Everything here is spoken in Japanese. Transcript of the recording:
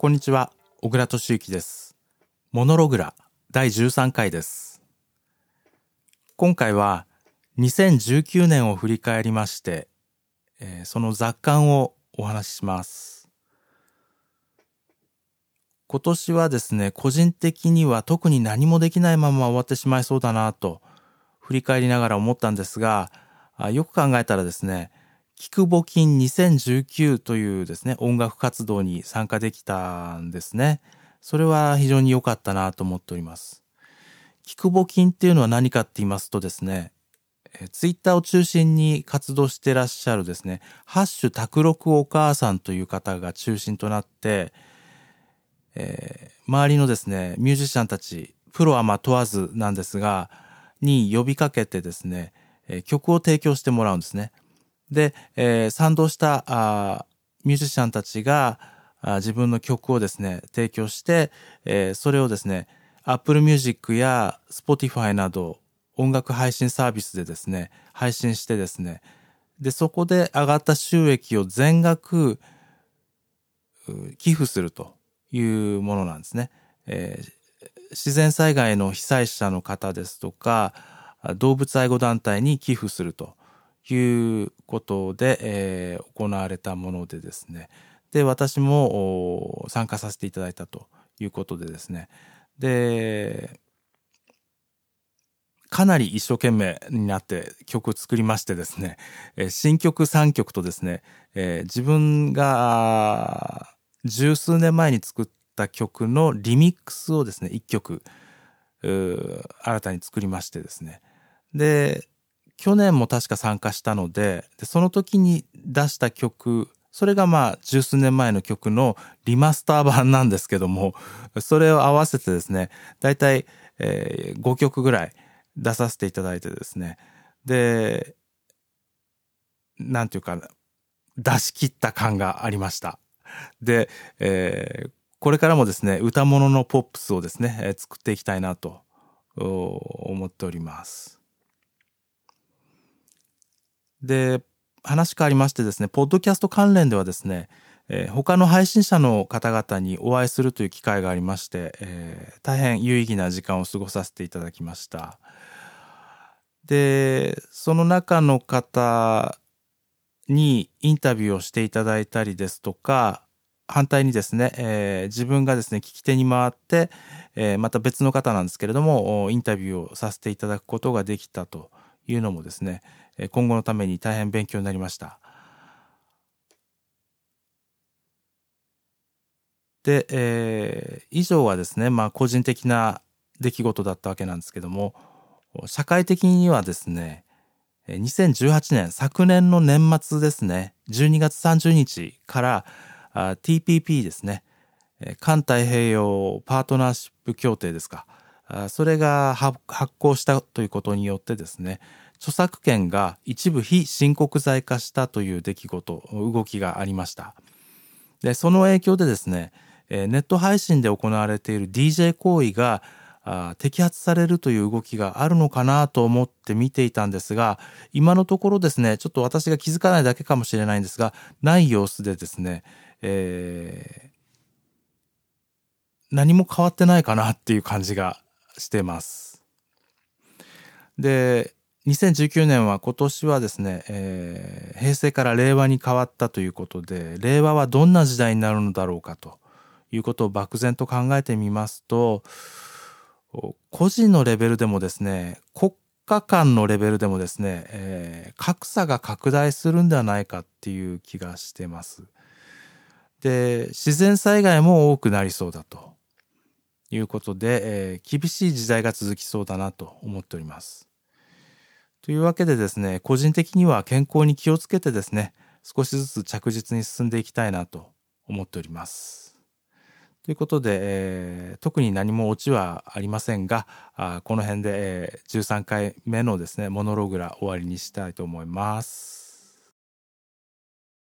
こんにちは、小倉敏之です。モノログラ第13回です。今回は2019年を振り返りまして、えーその雑感をお話しします。今年はですね、個人的には特に何もできないまま終わってしまいそうだなと振り返りながら思ったんですが、よく考えたらですね、聞く募金2019というですね、音楽活動に参加できたんですね。それは非常に良かったなと思っております。聞く募金っていうのは何かって言いますとですね、ツイッターを中心に活動してらっしゃるですね、ハッシュ卓録お母さんという方が中心となって、えー周りのですね、ミュージシャンたち、プロはまあ問わずなんですが、に呼びかけてですね、曲を提供してもらうんですね。で、えー賛同したあミュージシャンたちがあ自分の曲をですね、提供して、えーそれをですね、Apple Music や Spotify など音楽配信サービスでですね、配信してですね、で、そこで上がった収益を全額寄付するというものなんですね。えー自然災害の被災者の方ですとか、動物愛護団体に寄付するということで、えー行われたものでですね。で、私も参加させていただいたということでですね。で、かなり一生懸命になって曲作りましてですね、えー新曲3曲とですね、えー自分が十数年前に作った曲のリミックスをですね、1曲、新たに作りましてですね。で、去年も確か参加したので、でその時に出した曲、それがまあ十数年前の曲のリマスター版なんですけども、それを合わせてですね、だいたい、えー5曲ぐらい出させていただいてですね、で、なんていうか、出し切った感がありました。で、えーこれからもですね、歌物のポップスをですね、え作っていきたいなと思っております。で、話変わりましてですね、ポッドキャスト関連ではですね、えー他の配信者の方々にお会いするという機会がありまして、えー大変有意義な時間を過ごさせていただきました。で、その中の方にインタビューをしていただいたりですとか、反対にですね、えー自分がですね、聞き手に回って、えーまた別の方なんですけれども、インタビューをさせていただくことができたというのもですね、今後のために大変勉強になりました。で、えー以上はですね、まあ個人的な出来事だったわけなんですけども、社会的にはですね、2018年、昨年の年末ですね、12月30日から TPP ですね、え環太平洋パートナーシップ協定ですか、それが発行したということによってですね、著作権が一部非申告罪化したという出来事、動きがありました。で、その影響でですね、ネット配信で行われている DJ 行為が摘発されるという動きがあるのかなと思って見ていたんですが、今のところですね、ちょっと私が気づかないだけかもしれないんですが、ない様子でですね、えー何も変わってないかなっていう感じがしてます。で、2019年は今年はですね、えー平成から令和に変わったということで、令和はどんな時代になるのだろうかということを漠然と考えてみますと、個人のレベルでもですね、国家間のレベルでもですね、えー格差が拡大するんではないかっていう気がしてます。で、自然災害も多くなりそうだということで、えー厳しい時代が続きそうだなと思っております。というわけでですね、個人的には健康に気をつけてですね、少しずつ着実に進んでいきたいなと思っております。ということで、えー特に何もオチはありませんが、あこの辺で、えー13回目のですね、モノログラ終わりにしたいと思います。